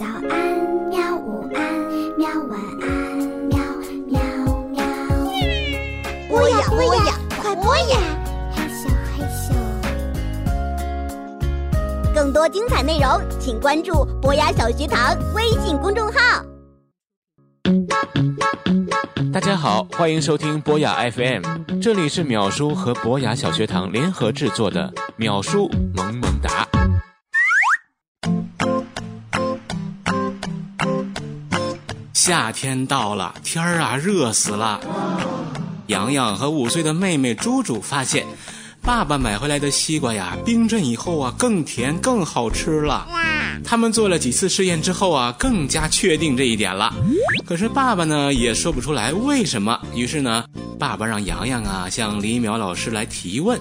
早安，喵！午安，喵！晚安，喵喵喵。播呀播呀，快播呀！嘿咻嘿咻。更多精彩内容，请关注博雅小学堂微信公众号。大家好，欢迎收听博雅 FM，这里是淼叔和博雅小学堂联合制作的淼叔萌萌哒。夏天到了，天儿啊热死了。洋洋和五岁的妹妹猪猪发现，爸爸买回来的西瓜呀，冰镇以后啊更甜更好吃了。他们做了几次试验之后啊，更加确定这一点了。可是爸爸呢也说不出来为什么。于是呢，爸爸让洋洋啊向李淼老师来提问。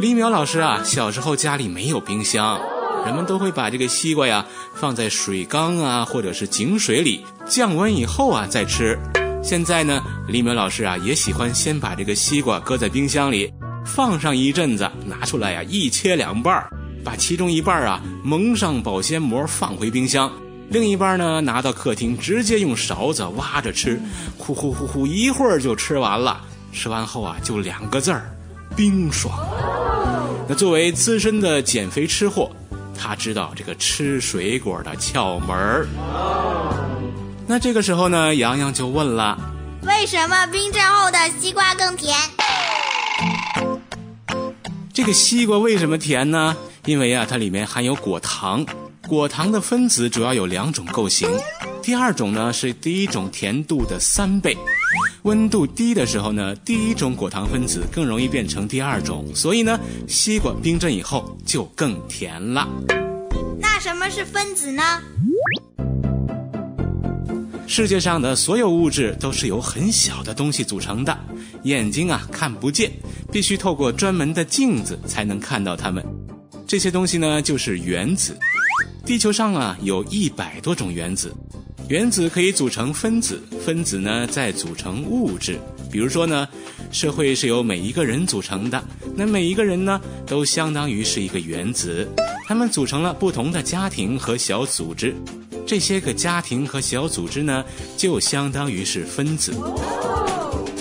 李淼老师啊，小时候家里没有冰箱，人们都会把这个西瓜呀放在水缸啊或者是井水里，降温以后啊再吃。现在呢，李淼老师啊也喜欢先把这个西瓜搁在冰箱里。放上一阵子，拿出来呀，一切两半儿，把其中一半啊蒙上保鲜膜，放回冰箱；另一半呢，拿到客厅，直接用勺子挖着吃，呼呼呼呼，一会儿就吃完了。吃完后啊，就两个字儿，冰爽。那作为资深的减肥吃货，他知道这个吃水果的窍门儿。那这个时候呢，洋洋就问了：为什么冰镇后的西瓜更甜？这个西瓜为什么甜呢？因为啊，它里面含有果糖。果糖的分子主要有两种构型，第二种呢是第一种甜度的三倍。温度低的时候呢，第一种果糖分子更容易变成第二种，所以呢，西瓜冰镇以后就更甜了。那什么是分子呢？世界上的所有物质都是由很小的东西组成的，眼睛啊看不见，必须透过专门的镜子才能看到它们。这些东西呢就是原子。地球上啊有一百多种原子，原子可以组成分子，分子呢再组成物质。比如说呢，社会是由每一个人组成的，那每一个人呢都相当于是一个原子，他们组成了不同的家庭和小组织。这些个家庭和小组织呢，就相当于是分子。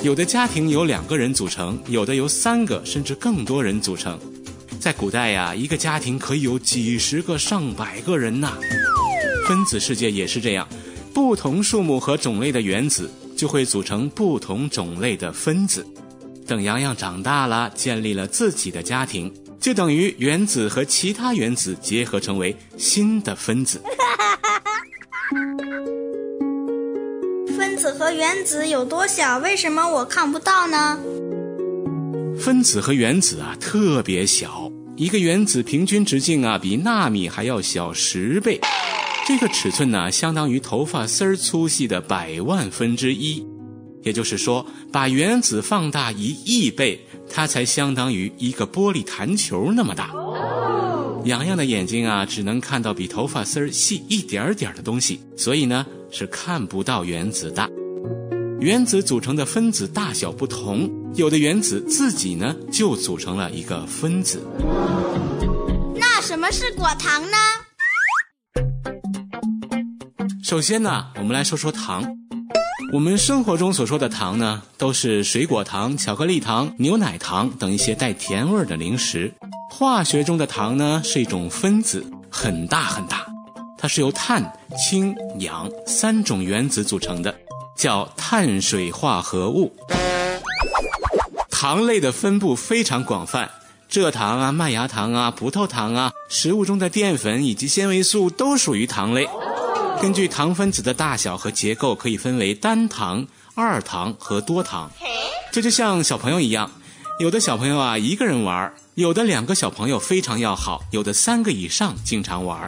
有的家庭由两个人组成，有的由三个甚至更多人组成。在古代呀，一个家庭可以有几十个、上百个人呐。分子世界也是这样，不同数目和种类的原子就会组成不同种类的分子。等洋洋长大了，建立了自己的家庭，就等于原子和其他原子结合成为新的分子。分子和原子有多小？为什么我看不到呢？分子和原子啊特别小，一个原子平均直径啊比纳米还要小十倍，这个尺寸呢相当于头发丝儿粗细的百万分之一，也就是说，把原子放大一亿倍，它才相当于一个玻璃弹球那么大。洋洋的眼睛啊只能看到比头发丝儿细一点点的东西，所以呢是看不到原子的。原子组成的分子大小不同，有的原子自己呢就组成了一个分子。那什么是果糖呢？首先呢，我们来说说糖。我们生活中所说的糖呢，都是水果糖、巧克力糖、牛奶糖等一些带甜味的零食。化学中的糖呢，是一种分子，很大很大，它是由碳、氢、氧三种原子组成的，叫碳水化合物。糖类的分布非常广泛，蔗糖啊、麦芽糖啊、葡萄糖啊，食物中的淀粉以及纤维素都属于糖类。根据糖分子的大小和结构，可以分为单糖、二糖和多糖。这就像小朋友一样，有的小朋友啊一个人玩，有的两个小朋友非常要好，有的三个以上经常玩。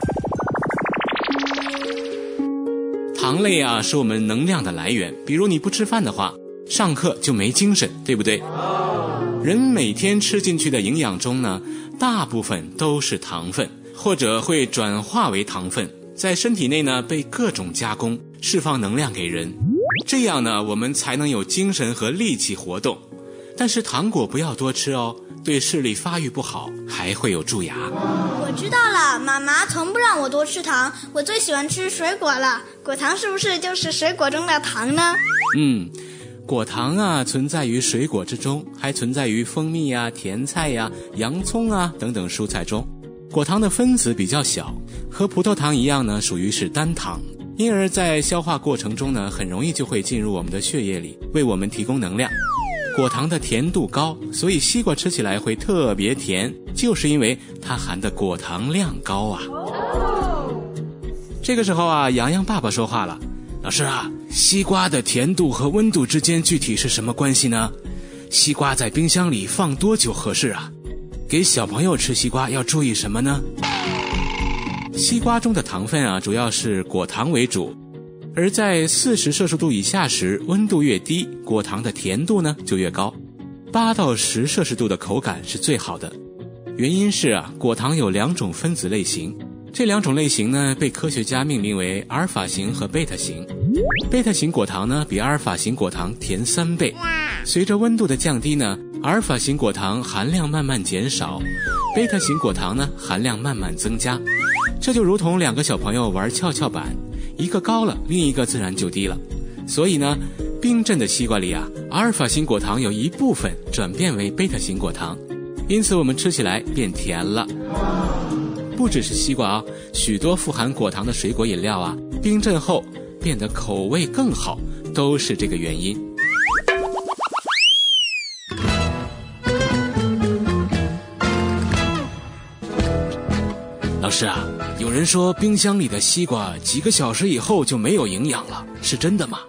糖类啊是我们能量的来源，比如你不吃饭的话，上课就没精神，对不对？人每天吃进去的营养中呢，大部分都是糖分，或者会转化为糖分。在身体内呢，被各种加工，释放能量给人，这样呢，我们才能有精神和力气活动。但是糖果不要多吃哦，对视力发育不好还会有蛀牙。我知道了，妈妈从不让我多吃糖，我最喜欢吃水果了。果糖是不是就是水果中的糖呢？嗯，果糖啊存在于水果之中，还存在于蜂蜜呀、甜菜呀、洋葱啊等等蔬菜中。果糖的分子比较小，和葡萄糖一样呢，属于是单糖，因而，在消化过程中呢，很容易就会进入我们的血液里，为我们提供能量。果糖的甜度高，所以西瓜吃起来会特别甜，就是因为它含的果糖量高啊。这个时候啊，洋洋爸爸说话了：“老师啊，西瓜的甜度和温度之间具体是什么关系呢？西瓜在冰箱里放多久合适啊？”给小朋友吃西瓜要注意什么呢？西瓜中的糖分啊，主要是果糖为主，而在四十摄氏度以下时，温度越低，果糖的甜度呢就越高。八到十摄氏度的口感是最好的，原因是啊，果糖有两种分子类型，这两种类型呢被科学家命名为阿尔法型和贝塔型。贝塔型果糖呢比阿尔法型果糖甜三倍，随着温度的降低呢。阿尔法型果糖含量慢慢减少，贝塔型果糖呢含量慢慢增加，这就如同两个小朋友玩跷跷板，一个高了，另一个自然就低了。所以呢，冰镇的西瓜里啊，阿尔法型果糖有一部分转变为贝塔型果糖，因此我们吃起来变甜了。不只是西瓜啊，许多富含果糖的水果饮料啊，冰镇后变得口味更好，都是这个原因。老师啊，有人说冰箱里的西瓜几个小时以后就没有营养了，是真的吗？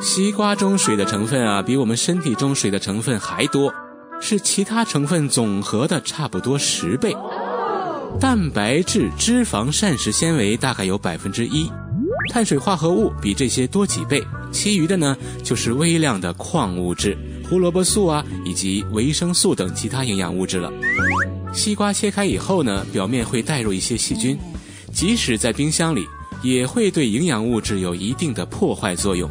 西瓜中水的成分啊，比我们身体中水的成分还多，是其他成分总和的差不多十倍。蛋白质、脂肪、膳食纤维大概有百分之一，碳水化合物比这些多几倍，其余的呢就是微量的矿物质、胡萝卜素啊，以及维生素等其他营养物质了。西瓜切开以后呢，表面会带入一些细菌，即使在冰箱里，也会对营养物质有一定的破坏作用。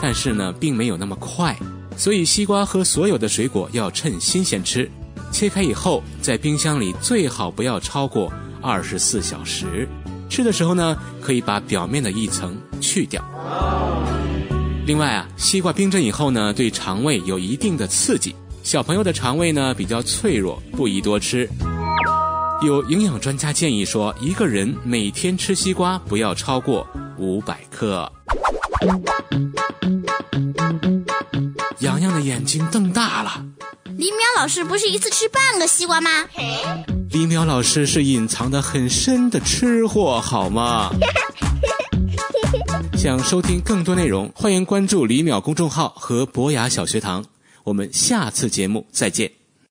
但是呢，并没有那么快，所以西瓜和所有的水果要趁新鲜吃。切开以后，在冰箱里最好不要超过二十四小时。吃的时候呢，可以把表面的一层去掉。另外啊，西瓜冰镇以后呢，对肠胃有一定的刺激。小朋友的肠胃呢比较脆弱，不宜多吃。有营养专家建议说，一个人每天吃西瓜不要超过五百克。洋洋的眼睛瞪大了。李淼老师不是一次吃半个西瓜吗？李淼老师是隐藏的很深的吃货，好吗？想收听更多内容，欢迎关注李淼公众号和博雅小学堂。我们下次节目再见。